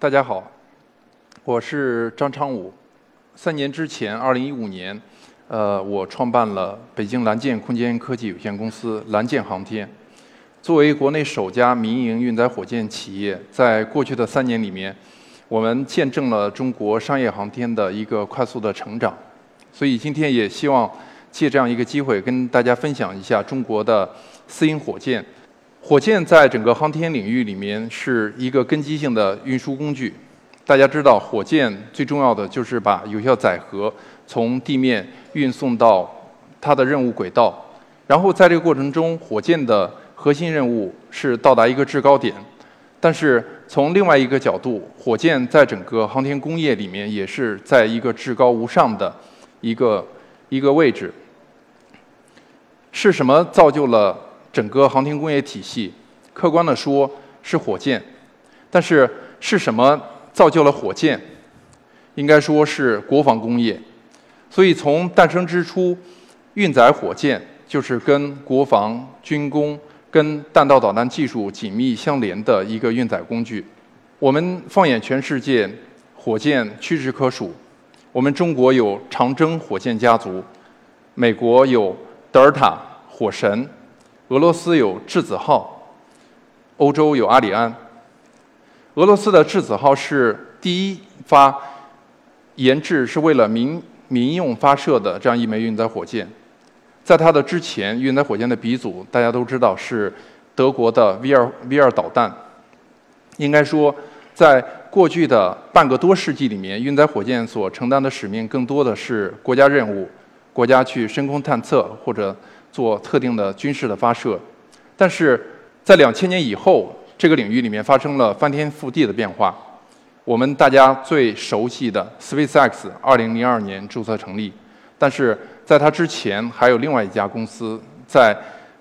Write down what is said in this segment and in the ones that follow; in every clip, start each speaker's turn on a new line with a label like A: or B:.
A: 大家好，我是张昌武。三年之前，二零一五年，呃，我创办了北京蓝箭空间科技有限公司蓝箭航天。作为国内首家民营运载火箭企业，在过去的三年里面，我们见证了中国商业航天的一个快速的成长。所以今天也希望借这样一个机会，跟大家分享一下中国的私营火箭。火箭在整个航天领域里面是一个根基性的运输工具。大家知道，火箭最重要的就是把有效载荷从地面运送到它的任务轨道。然后在这个过程中，火箭的核心任务是到达一个制高点。但是从另外一个角度，火箭在整个航天工业里面也是在一个至高无上的一个一个位置。是什么造就了？整个航天工业体系，客观的说是火箭，但是是什么造就了火箭？应该说是国防工业。所以从诞生之初，运载火箭就是跟国防军工、跟弹道导弹技术紧密相连的一个运载工具。我们放眼全世界，火箭屈指可数。我们中国有长征火箭家族，美国有德尔塔、火神。俄罗斯有质子号，欧洲有阿里安。俄罗斯的质子号是第一发研制是为了民民用发射的这样一枚运载火箭。在它的之前，运载火箭的鼻祖大家都知道是德国的 V 二 V 二导弹。应该说，在过去的半个多世纪里面，运载火箭所承担的使命更多的是国家任务，国家去深空探测或者。做特定的军事的发射，但是在两千年以后，这个领域里面发生了翻天覆地的变化。我们大家最熟悉的 SpaceX，二零零二年注册成立，但是在它之前还有另外一家公司，在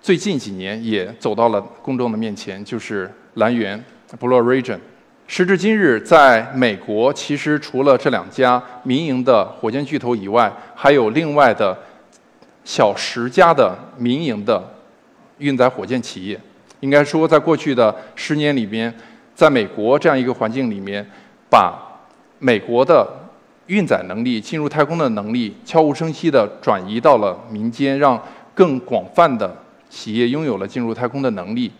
A: 最近几年也走到了公众的面前，就是蓝源 Blue Origin。时至今日，在美国，其实除了这两家民营的火箭巨头以外，还有另外的。小十家的民营的运载火箭企业，应该说，在过去的十年里边，在美国这样一个环境里面，把美国的运载能力、进入太空的能力，悄无声息地转移到了民间，让更广泛的企业拥有了进入太空的能力。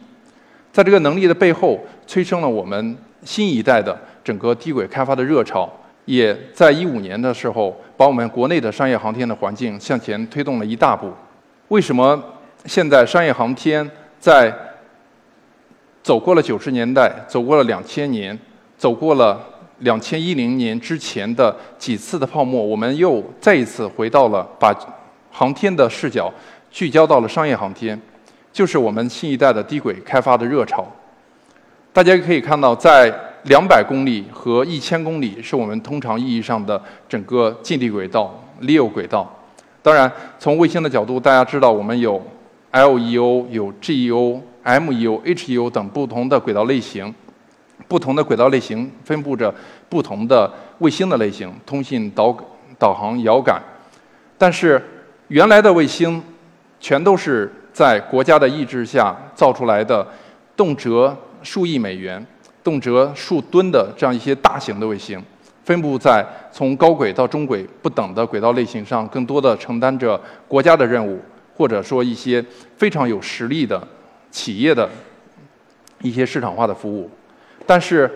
A: 在这个能力的背后，催生了我们新一代的整个低轨开发的热潮。也在一五年的时候，把我们国内的商业航天的环境向前推动了一大步。为什么现在商业航天在走过了九十年代，走过了两千年，走过了两千一零年之前的几次的泡沫，我们又再一次回到了把航天的视角聚焦到了商业航天，就是我们新一代的低轨开发的热潮。大家可以看到，在两百公里和一千公里是我们通常意义上的整个近地轨道 （LEO 轨道）。当然，从卫星的角度，大家知道我们有 LEO、有 GEO、MEO、HEO 等不同的轨道类型。不同的轨道类型分布着不同的卫星的类型，通信、导导航、遥感。但是，原来的卫星全都是在国家的意志下造出来的，动辄数亿美元。动辄数吨的这样一些大型的卫星，分布在从高轨到中轨不等的轨道类型上，更多的承担着国家的任务，或者说一些非常有实力的企业的一些市场化的服务。但是，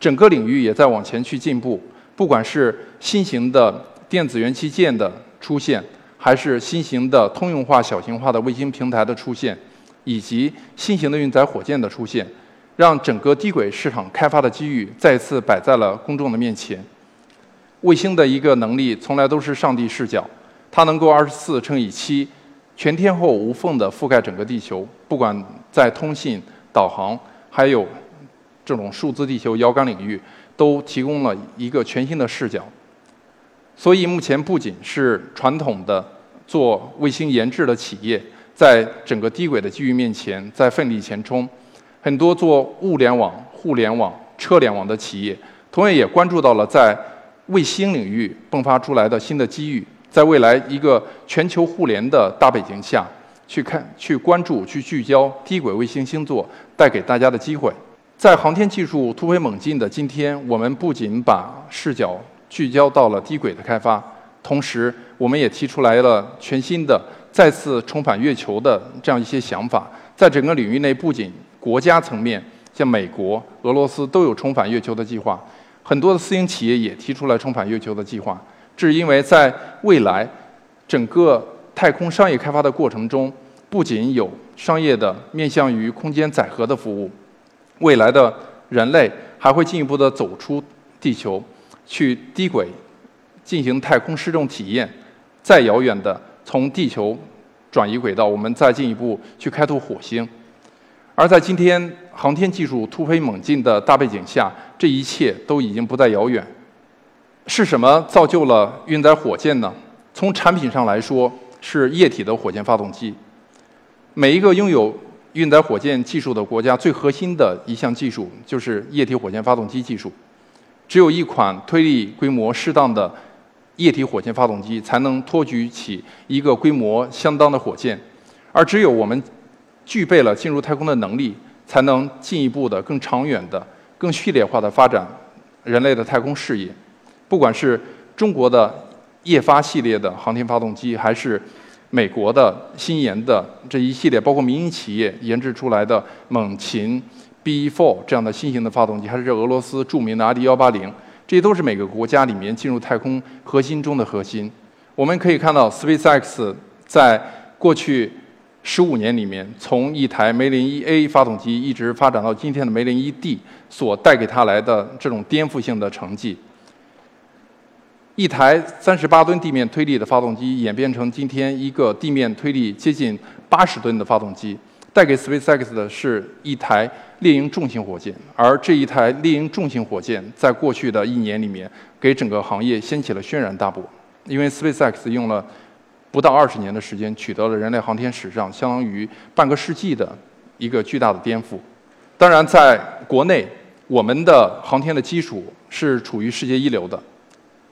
A: 整个领域也在往前去进步，不管是新型的电子元器件的出现，还是新型的通用化小型化的卫星平台的出现，以及新型的运载火箭的出现。让整个低轨市场开发的机遇再次摆在了公众的面前。卫星的一个能力从来都是上帝视角，它能够二十四乘以七，全天候无缝地覆盖整个地球，不管在通信、导航，还有这种数字地球遥感领域，都提供了一个全新的视角。所以目前不仅是传统的做卫星研制的企业，在整个低轨的机遇面前在奋力前冲。很多做物联网、互联网、车联网的企业，同样也关注到了在卫星领域迸发出来的新的机遇。在未来一个全球互联的大背景下，去看、去关注、去聚焦低轨卫星星座带给大家的机会。在航天技术突飞猛进的今天，我们不仅把视角聚焦到了低轨的开发，同时我们也提出来了全新的再次重返月球的这样一些想法。在整个领域内，不仅国家层面，像美国、俄罗斯都有重返月球的计划，很多的私营企业也提出来重返月球的计划。这是因为在未来整个太空商业开发的过程中，不仅有商业的面向于空间载荷的服务，未来的人类还会进一步的走出地球，去低轨进行太空失重体验，再遥远的从地球转移轨道，我们再进一步去开拓火星。而在今天航天技术突飞猛进的大背景下，这一切都已经不再遥远。是什么造就了运载火箭呢？从产品上来说，是液体的火箭发动机。每一个拥有运载火箭技术的国家，最核心的一项技术就是液体火箭发动机技术。只有一款推力规模适当的液体火箭发动机，才能托举起一个规模相当的火箭。而只有我们具备了进入太空的能力，才能进一步的、更长远的、更序列化的发展人类的太空事业。不管是中国的液发系列的航天发动机，还是美国的新研的这一系列，包括民营企业研制出来的猛禽 B4 这样的新型的发动机，还是俄罗斯著名的阿迪幺八零，这些都是每个国家里面进入太空核心中的核心。我们可以看到，SpaceX 在过去十五年里面，从一台梅林一 A 发动机一直发展到今天的梅林一 D，所带给他来的这种颠覆性的成绩。一台三十八吨地面推力的发动机演变成今天一个地面推力接近八十吨的发动机，带给 SpaceX 的是一台猎鹰重型火箭。而这一台猎鹰重型火箭在过去的一年里面，给整个行业掀起了轩然大波。因为 SpaceX 用了不到二十年的时间，取得了人类航天史上相当于半个世纪的一个巨大的颠覆。当然，在国内，我们的航天的基础是处于世界一流的。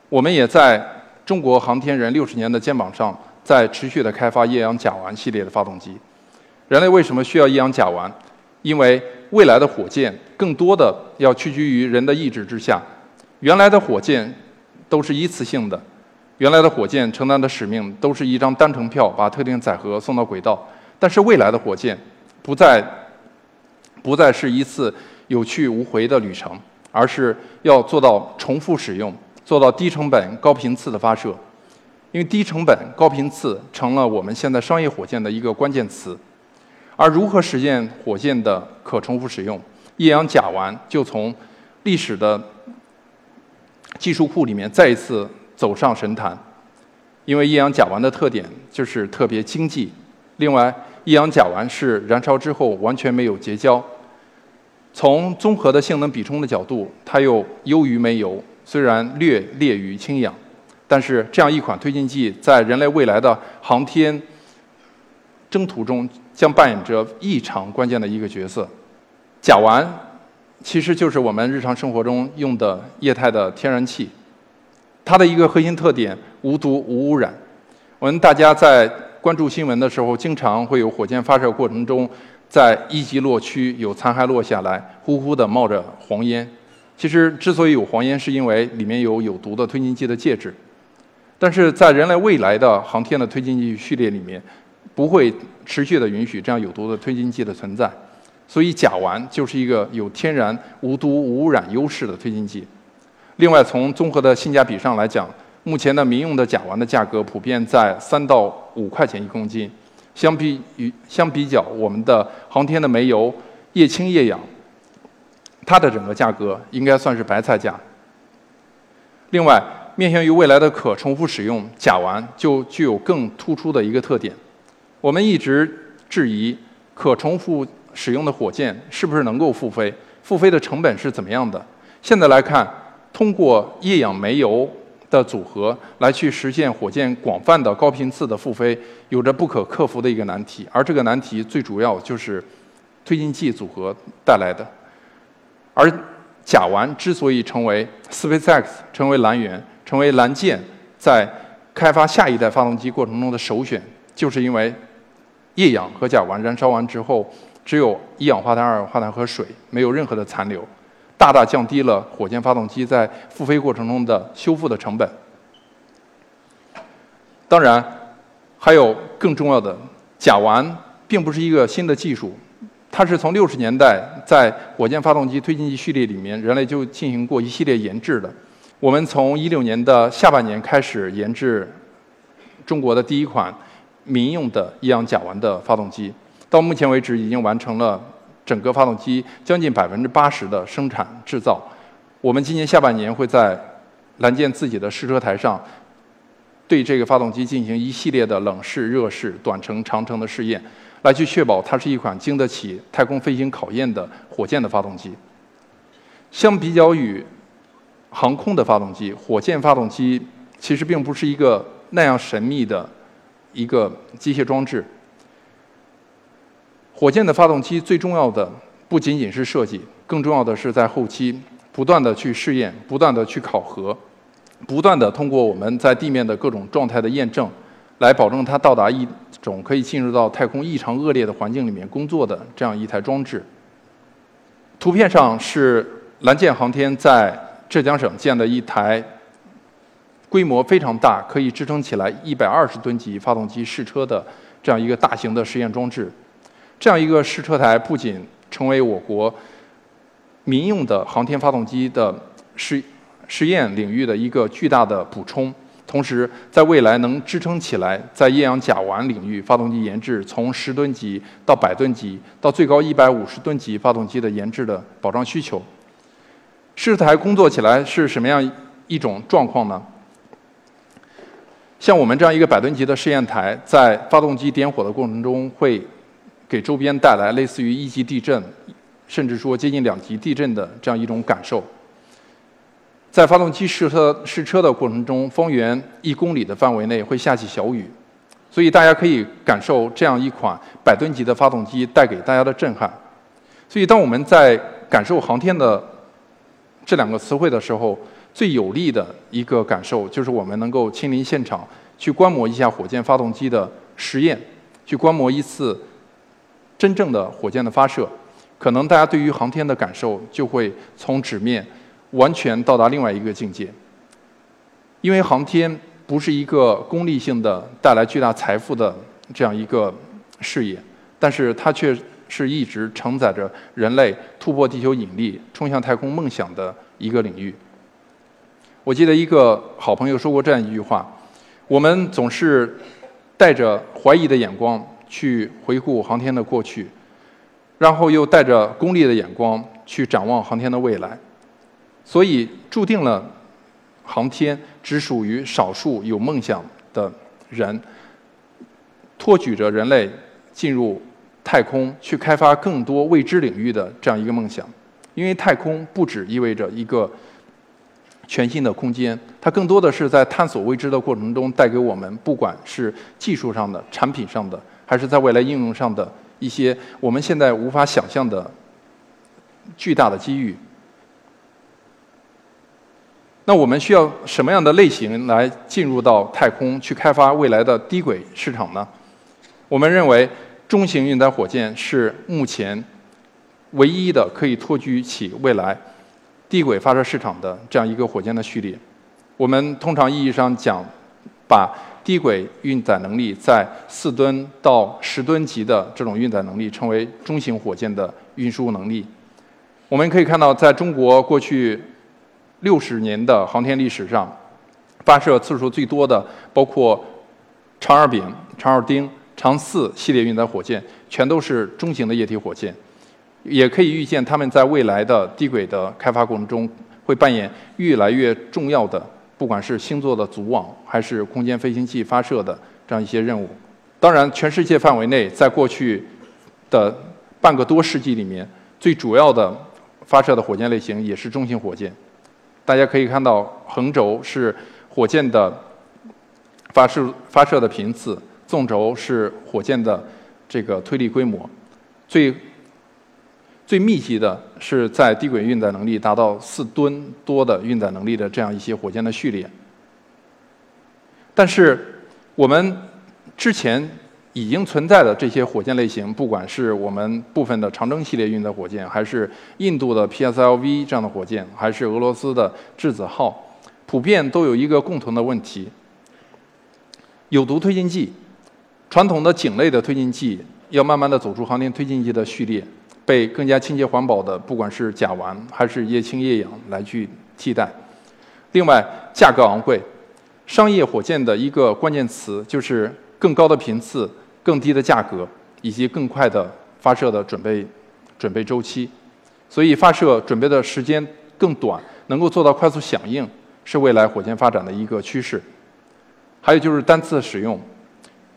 A: 我们也在中国航天人六十年的肩膀上，在持续的开发液氧甲烷系列的发动机。人类为什么需要液氧甲烷？因为未来的火箭更多的要屈居于人的意志之下。原来的火箭都是一次性的，原来的火箭承担的使命都是一张单程票，把特定载荷送到轨道。但是未来的火箭不再不再是一次有去无回的旅程，而是要做到重复使用。做到低成本、高频次的发射，因为低成本、高频次成了我们现在商业火箭的一个关键词。而如何实现火箭的可重复使用，液氧甲烷就从历史的技术库里面再一次走上神坛。因为一氧甲烷的特点就是特别经济，另外，一氧甲烷是燃烧之后完全没有结焦。从综合的性能比冲的角度，它又优于煤油。虽然略劣于氢氧，但是这样一款推进剂在人类未来的航天征途中将扮演着异常关键的一个角色。甲烷其实就是我们日常生活中用的液态的天然气，它的一个核心特点无毒无污染。我们大家在关注新闻的时候，经常会有火箭发射过程中在一级落区有残骸落下来，呼呼的冒着黄烟。其实，之所以有黄烟，是因为里面有有毒的推进剂的介质。但是在人类未来的航天的推进剂序列里面，不会持续的允许这样有毒的推进剂的存在。所以，甲烷就是一个有天然无毒无污染优势的推进剂。另外，从综合的性价比上来讲，目前的民用的甲烷的价格普遍在三到五块钱一公斤，相比于相比较我们的航天的煤油、液氢液氧。它的整个价格应该算是白菜价。另外，面向于未来的可重复使用，甲烷就具有更突出的一个特点。我们一直质疑可重复使用的火箭是不是能够复飞，复飞的成本是怎么样的？现在来看，通过液氧煤油的组合来去实现火箭广泛的高频次的复飞，有着不可克服的一个难题。而这个难题最主要就是推进剂组合带来的。而甲烷之所以成为 SpaceX 成为蓝源、成为蓝箭在开发下一代发动机过程中的首选，就是因为液氧和甲烷燃烧完之后，只有一氧化碳、二氧化碳和水，没有任何的残留，大大降低了火箭发动机在复飞过程中的修复的成本。当然，还有更重要的，甲烷并不是一个新的技术，它是从六十年代在火箭发动机推进剂序列里面，人类就进行过一系列研制的。我们从一六年的下半年开始研制中国的第一款民用的一氧甲烷的发动机，到目前为止已经完成了整个发动机将近百分之八十的生产制造。我们今年下半年会在蓝箭自己的试车台上。对这个发动机进行一系列的冷式、热式、短程、长程的试验，来去确保它是一款经得起太空飞行考验的火箭的发动机。相比较于航空的发动机，火箭发动机其实并不是一个那样神秘的一个机械装置。火箭的发动机最重要的不仅仅是设计，更重要的是在后期不断的去试验，不断的去考核。不断的通过我们在地面的各种状态的验证，来保证它到达一种可以进入到太空异常恶劣的环境里面工作的这样一台装置。图片上是蓝箭航天在浙江省建的一台规模非常大、可以支撑起来一百二十吨级发动机试车的这样一个大型的实验装置。这样一个试车台不仅成为我国民用的航天发动机的试。试验领域的一个巨大的补充，同时在未来能支撑起来在液氧甲烷领域发动机研制从十吨级到百吨级到最高一百五十吨级发动机的研制的保障需求。试台工作起来是什么样一种状况呢？像我们这样一个百吨级的试验台，在发动机点火的过程中，会给周边带来类似于一级地震，甚至说接近两级地震的这样一种感受。在发动机试车试车的过程中，方圆一公里的范围内会下起小雨，所以大家可以感受这样一款百吨级的发动机带给大家的震撼。所以，当我们在感受航天的这两个词汇的时候，最有力的一个感受就是我们能够亲临现场去观摩一下火箭发动机的实验，去观摩一次真正的火箭的发射，可能大家对于航天的感受就会从纸面。完全到达另外一个境界，因为航天不是一个功利性的带来巨大财富的这样一个事业，但是它却是一直承载着人类突破地球引力、冲向太空梦想的一个领域。我记得一个好朋友说过这样一句话：我们总是带着怀疑的眼光去回顾航天的过去，然后又带着功利的眼光去展望航天的未来。所以，注定了航天只属于少数有梦想的人，托举着人类进入太空，去开发更多未知领域的这样一个梦想。因为太空不只意味着一个全新的空间，它更多的是在探索未知的过程中带给我们，不管是技术上的、产品上的，还是在未来应用上的一些我们现在无法想象的巨大的机遇。那我们需要什么样的类型来进入到太空去开发未来的低轨市场呢？我们认为中型运载火箭是目前唯一的可以托举起未来低轨发射市场的这样一个火箭的序列。我们通常意义上讲，把低轨运载能力在四吨到十吨级的这种运载能力称为中型火箭的运输能力。我们可以看到，在中国过去。六十年的航天历史上，发射次数最多的包括长二丙、长二丁、长四系列运载火箭，全都是中型的液体火箭。也可以预见，他们在未来的低轨的开发过程中，会扮演越来越重要的，不管是星座的组网，还是空间飞行器发射的这样一些任务。当然，全世界范围内，在过去的半个多世纪里面，最主要的发射的火箭类型也是中型火箭。大家可以看到，横轴是火箭的发射发射的频次，纵轴是火箭的这个推力规模。最最密集的是在低轨运载能力达到四吨多的运载能力的这样一些火箭的序列。但是我们之前已经存在的这些火箭类型，不管是我们部分的长征系列运载火箭，还是印度的 PSLV 这样的火箭，还是俄罗斯的质子号，普遍都有一个共同的问题：有毒推进剂。传统的井类的推进剂要慢慢的走出航天推进剂的序列，被更加清洁环保的，不管是甲烷还是液氢液氧来去替代。另外，价格昂贵，商业火箭的一个关键词就是更高的频次。更低的价格以及更快的发射的准备准备周期，所以发射准备的时间更短，能够做到快速响应，是未来火箭发展的一个趋势。还有就是单次使用，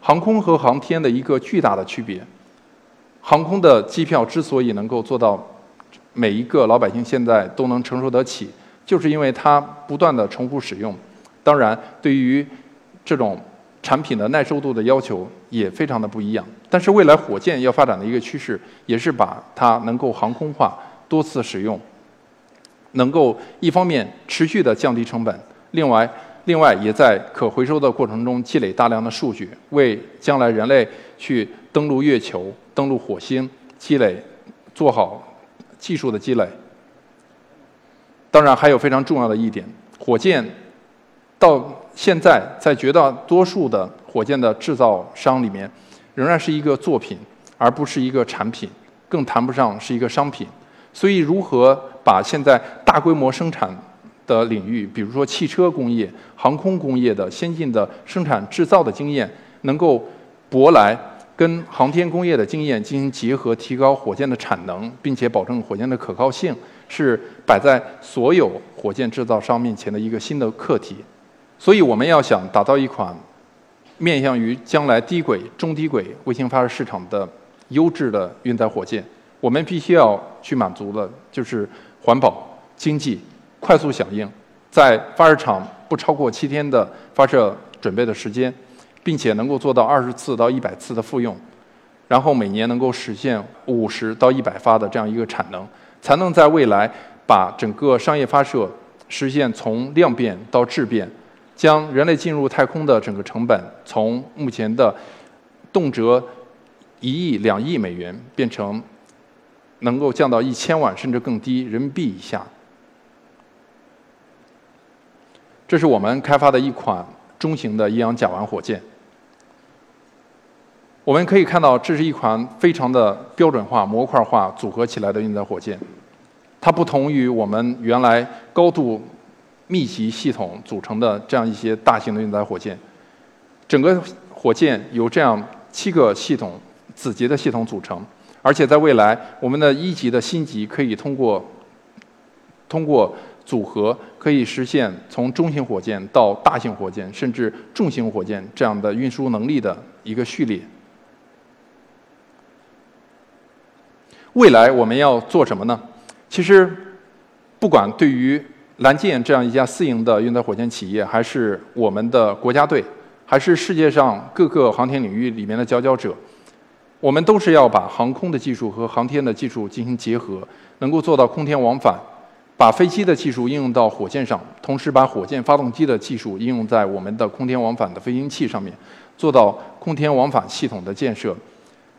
A: 航空和航天的一个巨大的区别。航空的机票之所以能够做到每一个老百姓现在都能承受得起，就是因为它不断的重复使用。当然，对于这种。产品的耐受度的要求也非常的不一样，但是未来火箭要发展的一个趋势，也是把它能够航空化、多次使用，能够一方面持续的降低成本，另外，另外也在可回收的过程中积累大量的数据，为将来人类去登陆月球、登陆火星积累做好技术的积累。当然，还有非常重要的一点，火箭到。现在在绝大多数的火箭的制造商里面，仍然是一个作品，而不是一个产品，更谈不上是一个商品。所以，如何把现在大规模生产的领域，比如说汽车工业、航空工业的先进的生产制造的经验，能够舶来跟航天工业的经验进行结合，提高火箭的产能，并且保证火箭的可靠性，是摆在所有火箭制造商面前的一个新的课题。所以，我们要想打造一款面向于将来低轨、中低轨卫星发射市场的优质的运载火箭，我们必须要去满足的就是环保、经济、快速响应，在发射场不超过七天的发射准备的时间，并且能够做到二十次到一百次的复用，然后每年能够实现五十到一百发的这样一个产能，才能在未来把整个商业发射实现从量变到质变。将人类进入太空的整个成本，从目前的动辄一亿、两亿美元，变成能够降到一千万甚至更低人民币以下。这是我们开发的一款中型的液氧甲烷火箭。我们可以看到，这是一款非常的标准化、模块化组合起来的运载火箭。它不同于我们原来高度。密集系统组成的这样一些大型的运载火箭，整个火箭由这样七个系统子级的系统组成，而且在未来，我们的一级的星级可以通过通过组合，可以实现从中型火箭到大型火箭，甚至重型火箭这样的运输能力的一个序列。未来我们要做什么呢？其实，不管对于蓝箭这样一家私营的运载火箭企业，还是我们的国家队，还是世界上各个航天领域里面的佼佼者，我们都是要把航空的技术和航天的技术进行结合，能够做到空天往返，把飞机的技术应用到火箭上，同时把火箭发动机的技术应用在我们的空天往返的飞行器上面，做到空天往返系统的建设。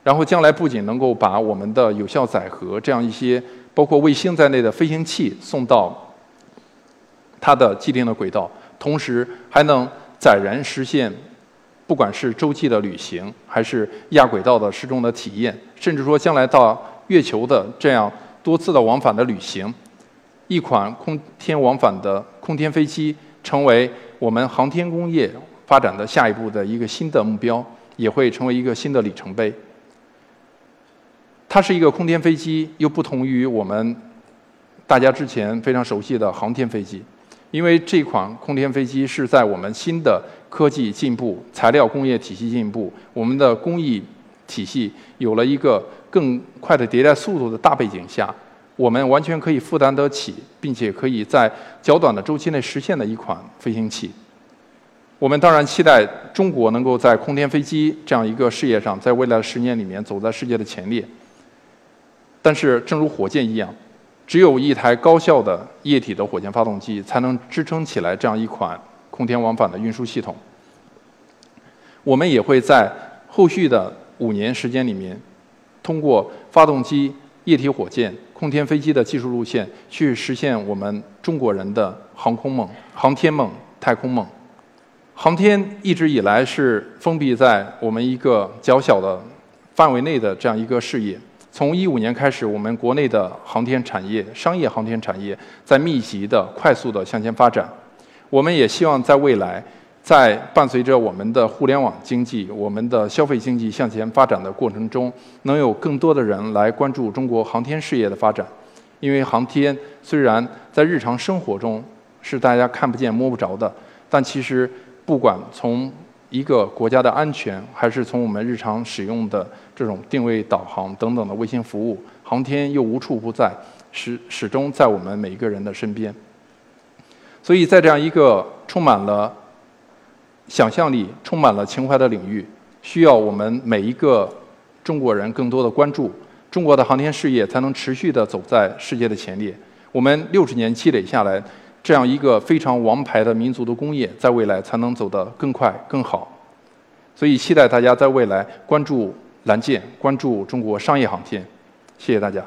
A: 然后将来不仅能够把我们的有效载荷这样一些包括卫星在内的飞行器送到。它的既定的轨道，同时还能载人实现，不管是洲际的旅行，还是亚轨道的失重的体验，甚至说将来到月球的这样多次的往返的旅行，一款空天往返的空天飞机，成为我们航天工业发展的下一步的一个新的目标，也会成为一个新的里程碑。它是一个空天飞机，又不同于我们大家之前非常熟悉的航天飞机。因为这款空天飞机是在我们新的科技进步、材料工业体系进步、我们的工艺体系有了一个更快的迭代速度的大背景下，我们完全可以负担得起，并且可以在较短的周期内实现的一款飞行器。我们当然期待中国能够在空天飞机这样一个事业上，在未来的十年里面走在世界的前列。但是，正如火箭一样。只有一台高效的液体的火箭发动机，才能支撑起来这样一款空天往返的运输系统。我们也会在后续的五年时间里面，通过发动机、液体火箭、空天飞机的技术路线，去实现我们中国人的航空梦、航天梦、太空梦。航天一直以来是封闭在我们一个较小的范围内的这样一个事业。从一五年开始，我们国内的航天产业、商业航天产业在密集的、快速的向前发展。我们也希望在未来。在伴随着我们的互联网经济、我们的消费经济向前发展的过程中，能有更多的人来关注中国航天事业的发展。因为航天虽然在日常生活中是大家看不见摸不着的，但其实不管从一个国家的安全，还是从我们日常使用的这种定位、导航等等的卫星服务，航天又无处不在，始始终在我们每一个人的身边。所以在这样一个充满了想象力充满了情怀的领域，需要我们每一个中国人更多的关注，中国的航天事业才能持续的走在世界的前列。我们六十年积累下来，这样一个非常王牌的民族的工业，在未来才能走得更快更好。所以，期待大家在未来关注蓝箭，关注中国商业航天。谢谢大家。